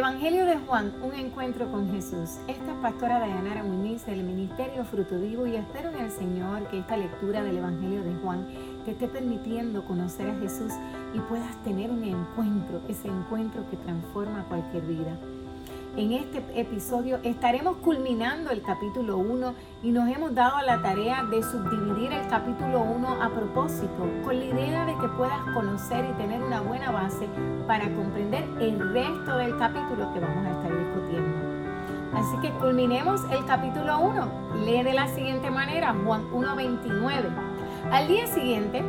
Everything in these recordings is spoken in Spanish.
Evangelio de Juan, un encuentro con Jesús. Esta es Pastora Dayanara Muñiz del Ministerio Fruto Vivo y espero en el Señor que esta lectura del Evangelio de Juan te esté permitiendo conocer a Jesús y puedas tener un encuentro, ese encuentro que transforma cualquier vida. En este episodio estaremos culminando el capítulo 1 y nos hemos dado la tarea de subdividir el capítulo 1 a propósito, con la idea de que puedas conocer y tener una buena base para comprender el resto del capítulo que vamos a estar discutiendo. Así que culminemos el capítulo 1. Lee de la siguiente manera, Juan 1.29. Al día siguiente,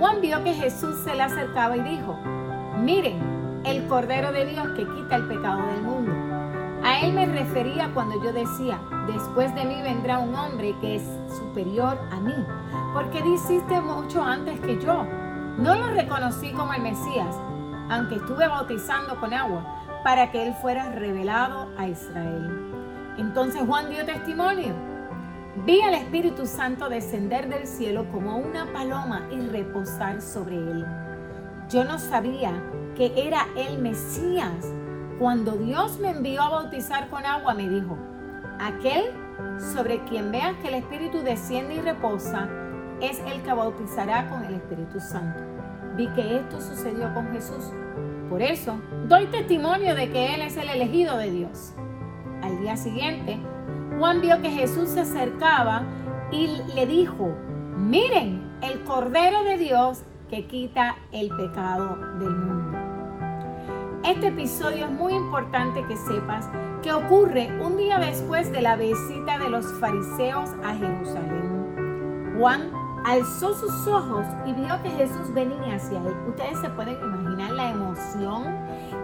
Juan vio que Jesús se le acercaba y dijo, miren, el Cordero de Dios que quita el pecado del mundo. Él me refería cuando yo decía, después de mí vendrá un hombre que es superior a mí, porque hiciste mucho antes que yo. No lo reconocí como el Mesías, aunque estuve bautizando con agua, para que él fuera revelado a Israel. Entonces Juan dio testimonio. Vi al Espíritu Santo descender del cielo como una paloma y reposar sobre él. Yo no sabía que era el Mesías cuando Dios me envió a bautizar con agua, me dijo, aquel sobre quien veas que el Espíritu desciende y reposa, es el que bautizará con el Espíritu Santo. Vi que esto sucedió con Jesús. Por eso, doy testimonio de que Él es el elegido de Dios. Al día siguiente, Juan vio que Jesús se acercaba y le dijo, miren el Cordero de Dios que quita el pecado del mundo. Este episodio es muy importante que sepas que ocurre un día después de la visita de los fariseos a Jerusalén. Juan alzó sus ojos y vio que Jesús venía hacia él. Ustedes se pueden imaginar la emoción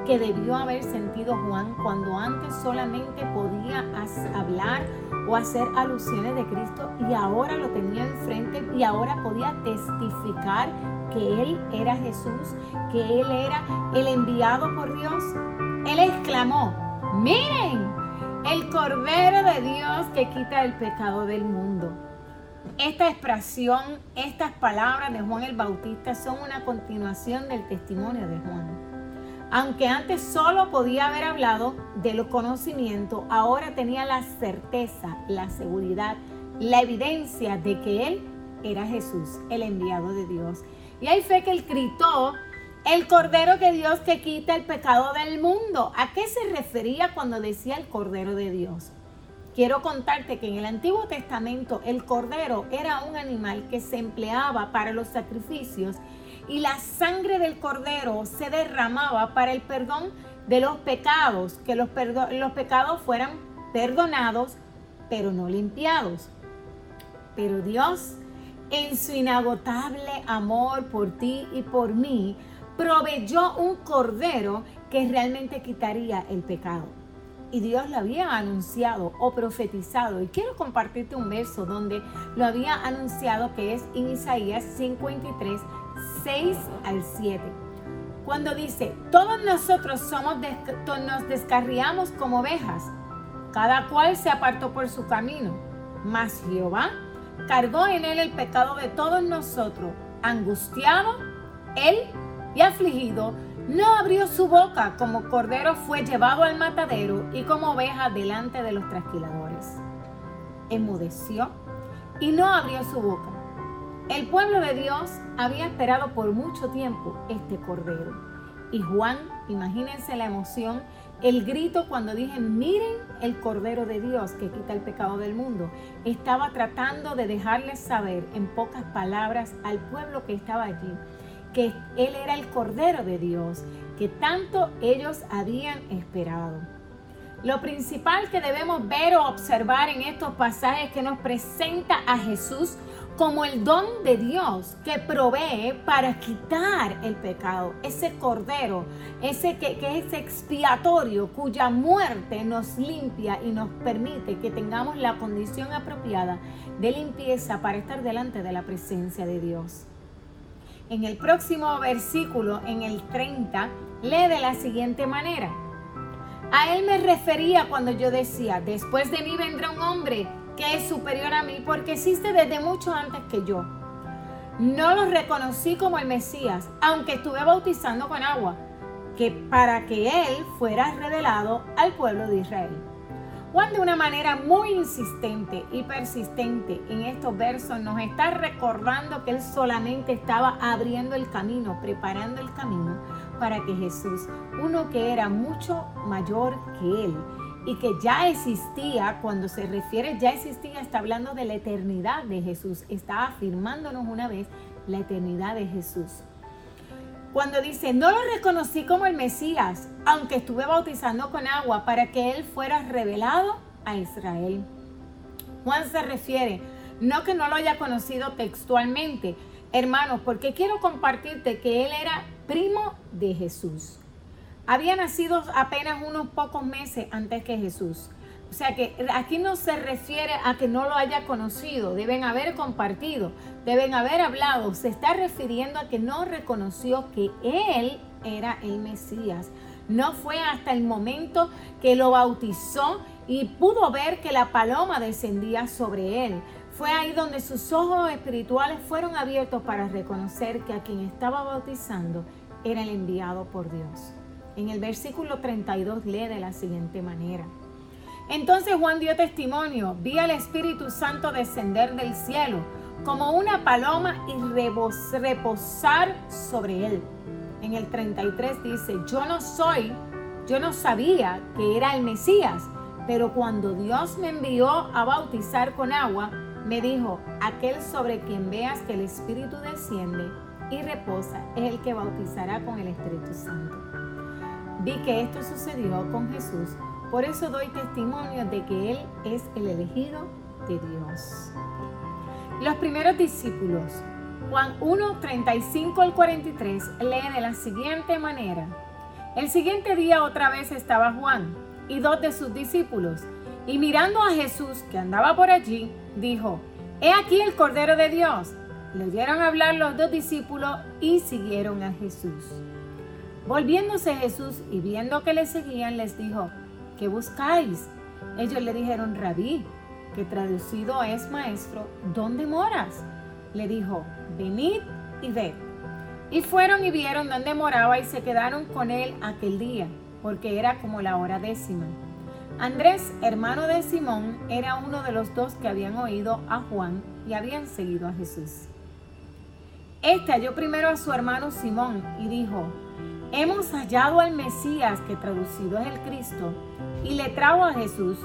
que debió haber sentido Juan cuando antes solamente podía hablar o hacer alusiones de Cristo y ahora lo tenía enfrente y ahora podía testificar que Él era Jesús, que Él era el enviado por Dios. Él exclamó, miren, el Cordero de Dios que quita el pecado del mundo. Esta expresión, estas palabras de Juan el Bautista son una continuación del testimonio de Juan. Aunque antes solo podía haber hablado de los conocimientos, ahora tenía la certeza, la seguridad, la evidencia de que Él era Jesús, el enviado de Dios. Y ahí fue que él gritó, el Cordero de Dios que quita el pecado del mundo. ¿A qué se refería cuando decía el Cordero de Dios? Quiero contarte que en el Antiguo Testamento el cordero era un animal que se empleaba para los sacrificios y la sangre del cordero se derramaba para el perdón de los pecados, que los, los pecados fueran perdonados pero no limpiados. Pero Dios en su inagotable amor por ti y por mí, proveyó un cordero que realmente quitaría el pecado. Y Dios lo había anunciado o profetizado. Y quiero compartirte un verso donde lo había anunciado que es en Isaías 53, 6 al 7. Cuando dice, todos nosotros somos nos descarriamos como ovejas, cada cual se apartó por su camino, mas Jehová cargó en él el pecado de todos nosotros. Angustiado, él y afligido, no abrió su boca como cordero fue llevado al matadero y como oveja delante de los trasquiladores. Enmudeció y no abrió su boca. El pueblo de Dios había esperado por mucho tiempo este cordero. Y Juan, imagínense la emoción, el grito cuando dije, miren el Cordero de Dios que quita el pecado del mundo, estaba tratando de dejarles saber en pocas palabras al pueblo que estaba allí que Él era el Cordero de Dios, que tanto ellos habían esperado. Lo principal que debemos ver o observar en estos pasajes que nos presenta a Jesús como el don de Dios que provee para quitar el pecado, ese cordero, ese que, es expiatorio, cuya muerte nos limpia y nos permite que tengamos la condición apropiada de limpieza para estar delante de la presencia de Dios. En el próximo versículo, en el 30, lee de la siguiente manera. A él me refería cuando yo decía, después de mí vendrá un hombre que es superior a mí porque existe desde mucho antes que yo. No lo reconocí como el Mesías, aunque estuve bautizando con agua, que para que él fuera revelado al pueblo de Israel. Juan de una manera muy insistente y persistente en estos versos nos está recordando que él solamente estaba abriendo el camino, preparando el camino para que Jesús, uno que era mucho mayor que él y que ya existía, cuando se refiere ya existía, está hablando de la eternidad de Jesús, está afirmándonos una vez la eternidad de Jesús. Cuando dice, no lo reconocí como el Mesías, aunque estuve bautizando con agua para que Él fuera revelado a Israel. Juan se refiere, no que no lo haya conocido textualmente, hermanos, porque quiero compartirte que Él era primo de Jesús. Había nacido apenas unos pocos meses antes que Jesús. O sea que aquí no se refiere a que no lo haya conocido, deben haber compartido, deben haber hablado. Se está refiriendo a que no reconoció que él era el Mesías. No fue hasta el momento que lo bautizó y pudo ver que la paloma descendía sobre él. Fue ahí donde sus ojos espirituales fueron abiertos para reconocer que a quien estaba bautizando era el enviado por Dios. En el versículo 32 lee de la siguiente manera. Entonces Juan dio testimonio, vi al Espíritu Santo descender del cielo como una paloma y reposar sobre él. En el 33 dice, yo no soy, yo no sabía que era el Mesías, pero cuando Dios me envió a bautizar con agua, me dijo, aquel sobre quien veas que el Espíritu desciende y reposa es el que bautizará con el Espíritu Santo. Vi que esto sucedió con Jesús por eso doy testimonio de que Él es el elegido de Dios. Los primeros discípulos, Juan 1, 35 al 43, lee de la siguiente manera. El siguiente día otra vez estaba Juan y dos de sus discípulos, y mirando a Jesús que andaba por allí, dijo, He aquí el Cordero de Dios. Le oyeron hablar los dos discípulos y siguieron a Jesús. Volviéndose Jesús y viendo que le seguían, les dijo, ¿qué buscáis? Ellos le dijeron, rabí, que traducido es maestro, ¿dónde moras? Le dijo, venid y ved. Y fueron y vieron dónde moraba y se quedaron con él aquel día, porque era como la hora décima. Andrés, hermano de Simón, era uno de los dos que habían oído a Juan y habían seguido a Jesús. Este halló primero a su hermano Simón y dijo, hemos hallado al Mesías, que traducido es el Cristo, y le trajo a Jesús.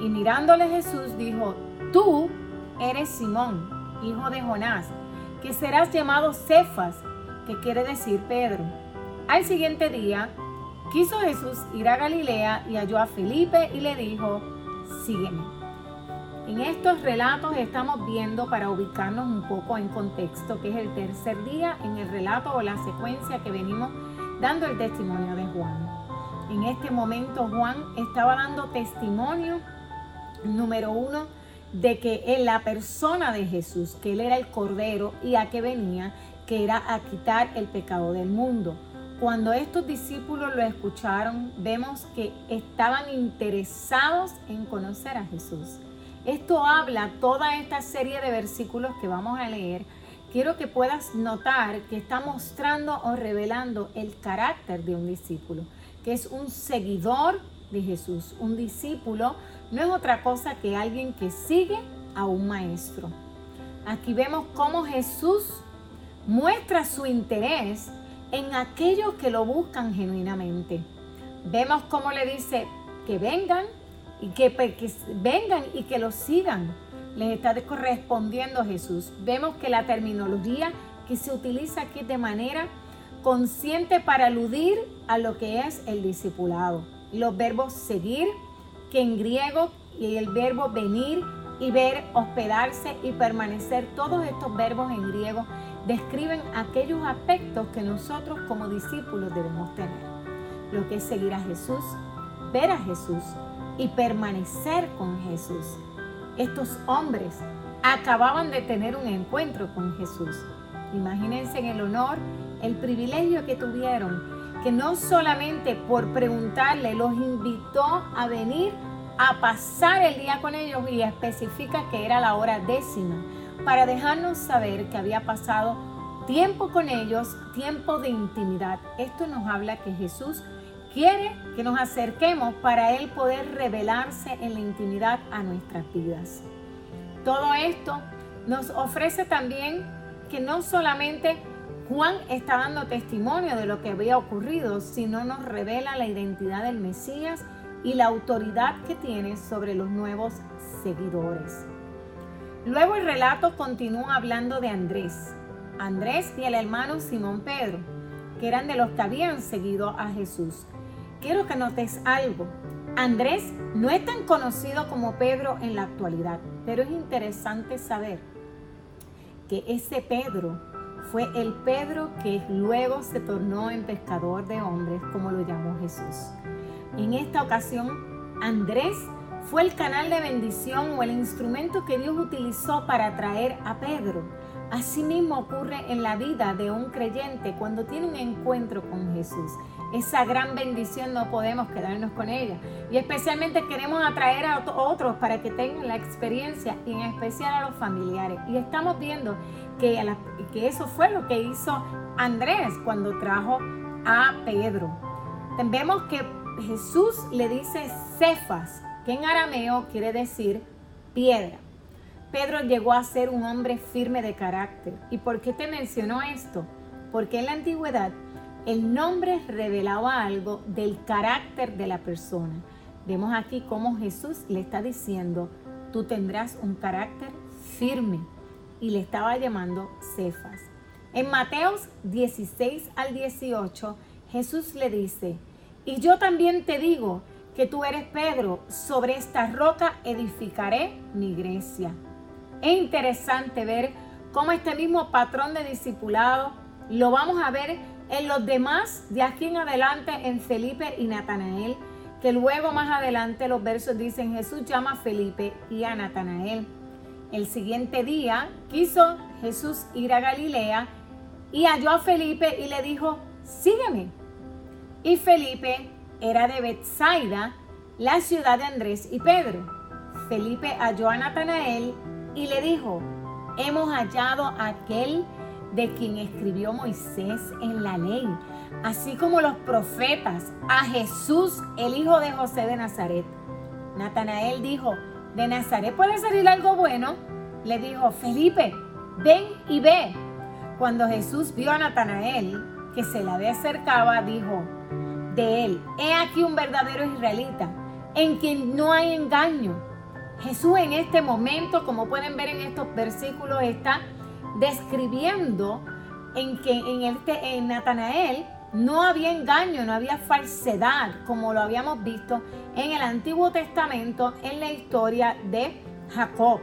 Y mirándole Jesús dijo, tú eres Simón, hijo de Jonás, que serás llamado Cefas, que quiere decir Pedro. Al siguiente día, quiso Jesús ir a Galilea y halló a Felipe y le dijo, sígueme. En estos relatos estamos viendo para ubicarnos un poco en contexto, que es el tercer día en el relato o la secuencia que venimos dando el testimonio de Juan. En este momento Juan estaba dando testimonio, número uno, de que él, la persona de Jesús, que él era el Cordero y a que venía, que era a quitar el pecado del mundo. Cuando estos discípulos lo escucharon, vemos que estaban interesados en conocer a Jesús. Esto habla toda esta serie de versículos que vamos a leer quiero que puedas notar que está mostrando o revelando el carácter de un discípulo, que es un seguidor de Jesús. Un discípulo no es otra cosa que alguien que sigue a un maestro. Aquí vemos cómo Jesús muestra su interés en aquellos que lo buscan genuinamente. Vemos cómo le dice que vengan y que, vengan y que lo sigan les está correspondiendo Jesús. Vemos que la terminología que se utiliza aquí de manera consciente para aludir a lo que es el discipulado. Los verbos seguir, que en griego, y el verbo venir y ver, hospedarse y permanecer, todos estos verbos en griego describen aquellos aspectos que nosotros como discípulos debemos tener. Lo que es seguir a Jesús, ver a Jesús y permanecer con Jesús. Estos hombres acababan de tener un encuentro con Jesús. Imagínense en el honor, el privilegio que tuvieron, que no solamente por preguntarle los invitó a venir a pasar el día con ellos y especifica que era la hora décima, para dejarnos saber que había pasado tiempo con ellos, tiempo de intimidad. Esto nos habla que Jesús quiere que nos acerquemos para Él poder revelarse en la intimidad a nuestras vidas. Todo esto nos ofrece también que no solamente Juan está dando testimonio de lo que había ocurrido, sino nos revela la identidad del Mesías y la autoridad que tiene sobre los nuevos seguidores. Luego el relato continúa hablando de Andrés. Andrés y el hermano Simón Pedro, que eran de los que habían seguido a Jesús. Quiero que notes algo. Andrés no es tan conocido como Pedro en la actualidad, pero es interesante saber que ese Pedro fue el Pedro que luego se tornó en pescador de hombres, como lo llamó Jesús. En esta ocasión, Andrés fue el canal de bendición o el instrumento que Dios utilizó para atraer a Pedro. Asimismo ocurre en la vida de un creyente cuando tiene un encuentro con Jesús. Esa gran bendición no podemos quedarnos con ella. Y especialmente queremos atraer a otros para que tengan la experiencia y en especial a los familiares. Y estamos viendo que, que eso fue lo que hizo Andrés cuando trajo a Pedro. Vemos que Jesús le dice Cefas, que en arameo quiere decir piedra. Pedro llegó a ser un hombre firme de carácter. ¿Y por qué te mencionó esto? Porque en la antigüedad el nombre revelaba algo del carácter de la persona. Vemos aquí cómo Jesús le está diciendo, tú tendrás un carácter firme. Y le estaba llamando Cefas. En Mateos 16 al 18, Jesús le dice, y yo también te digo que tú eres Pedro, sobre esta roca edificaré mi iglesia. Es interesante ver cómo este mismo patrón de discipulado lo vamos a ver en los demás de aquí en adelante en Felipe y Natanael, que luego más adelante los versos dicen Jesús llama a Felipe y a Natanael. El siguiente día quiso Jesús ir a Galilea y halló a Felipe y le dijo, sígueme. Y Felipe era de Bethsaida, la ciudad de Andrés y Pedro. Felipe halló a Natanael y le dijo, hemos hallado a aquel de quien escribió Moisés en la ley, así como los profetas, a Jesús, el hijo de José de Nazaret. Natanael dijo, ¿de Nazaret puede salir algo bueno? Le dijo, Felipe, ven y ve. Cuando Jesús vio a Natanael, que se la acercaba, dijo, de él. He aquí un verdadero israelita, en quien no hay engaño. Jesús en este momento, como pueden ver en estos versículos, está describiendo en que en, este, en Natanael no había engaño, no había falsedad, como lo habíamos visto en el Antiguo Testamento, en la historia de Jacob,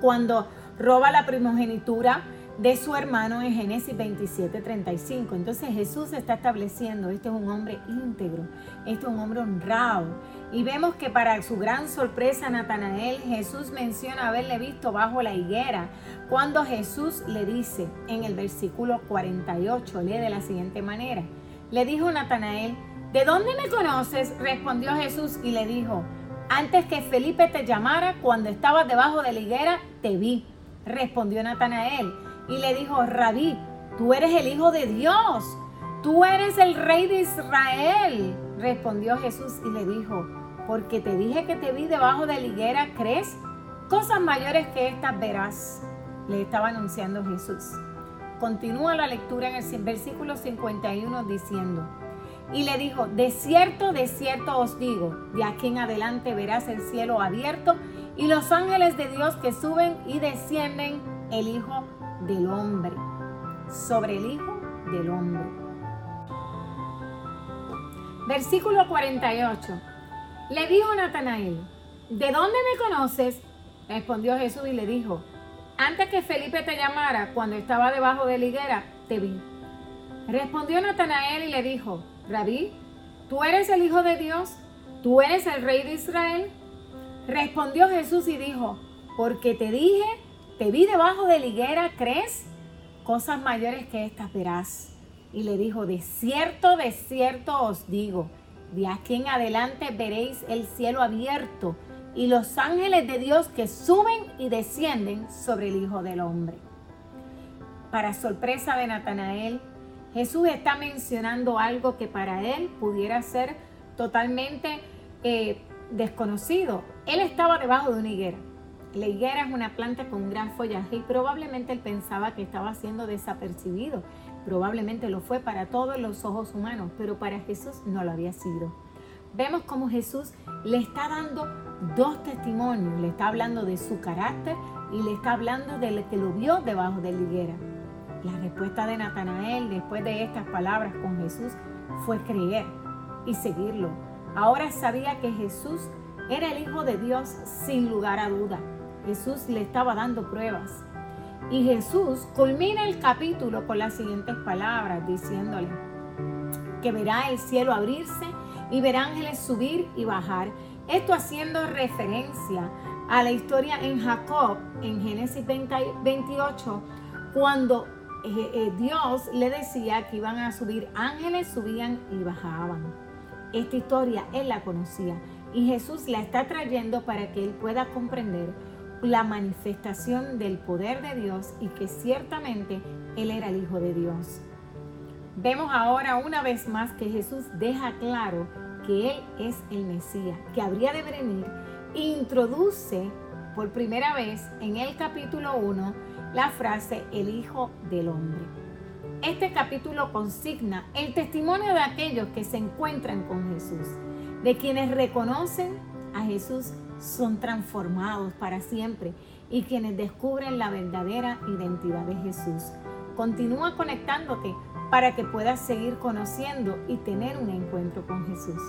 cuando roba la primogenitura de su hermano en Génesis 27, 35. Entonces Jesús está estableciendo, este es un hombre íntegro, este es un hombre honrado. Y vemos que para su gran sorpresa Natanael, Jesús menciona haberle visto bajo la higuera, cuando Jesús le dice en el versículo 48, lee de la siguiente manera, le dijo Natanael, ¿de dónde me conoces? Respondió Jesús y le dijo, antes que Felipe te llamara, cuando estabas debajo de la higuera, te vi. Respondió Natanael y le dijo, Rabí, tú eres el Hijo de Dios, tú eres el Rey de Israel. Respondió Jesús y le dijo, porque te dije que te vi debajo de la higuera, ¿crees? Cosas mayores que estas verás, le estaba anunciando Jesús. Continúa la lectura en el versículo 51 diciendo, y le dijo, de cierto, de cierto os digo, de aquí en adelante verás el cielo abierto y los ángeles de Dios que suben y descienden el Hijo del hombre, sobre el Hijo del hombre. Versículo 48. Le dijo Natanael, ¿de dónde me conoces? Respondió Jesús y le dijo, antes que Felipe te llamara, cuando estaba debajo de la higuera, te vi. Respondió Natanael y le dijo, Rabí, ¿tú eres el Hijo de Dios? ¿Tú eres el Rey de Israel? Respondió Jesús y dijo, porque te dije te vi debajo de la higuera, ¿crees? Cosas mayores que estas verás. Y le dijo, de cierto, de cierto os digo, de aquí en adelante veréis el cielo abierto y los ángeles de Dios que suben y descienden sobre el Hijo del Hombre. para sorpresa de Natanael, Jesús está mencionando algo que para él pudiera ser totalmente eh, desconocido. Él estaba debajo de una higuera. La higuera es una planta con gran follaje y probablemente él pensaba que estaba siendo desapercibido. Probablemente lo fue para todos los ojos humanos, pero para Jesús no lo había sido. Vemos cómo Jesús le está dando dos testimonios. Le está hablando de su carácter y le está hablando de lo que lo vio debajo de la higuera. La respuesta de Natanael después de estas palabras con Jesús fue creer y seguirlo. Ahora sabía que Jesús era el Hijo de Dios sin lugar a duda. Jesús le estaba dando pruebas. Y Jesús culmina el capítulo con las siguientes palabras, diciéndole que verá el cielo abrirse y verá ángeles subir y bajar. Esto haciendo referencia a la historia en Jacob, en Génesis 28, cuando eh, eh, Dios le decía que iban a subir ángeles, subían y bajaban. Esta historia él la conocía y Jesús la está trayendo para que él pueda comprender la manifestación del poder de Dios y que ciertamente él era el Hijo de Dios. Vemos ahora una vez más que Jesús deja claro que Él es el Mesías, que habría de venir, e introduce por primera vez en el capítulo 1 la frase el Hijo del Hombre. Este capítulo consigna el testimonio de aquellos que se encuentran con Jesús, de quienes reconocen a Jesús son transformados para siempre y quienes descubren la verdadera identidad de Jesús. Continúa conectándote para que puedas seguir conociendo y tener un encuentro con Jesús.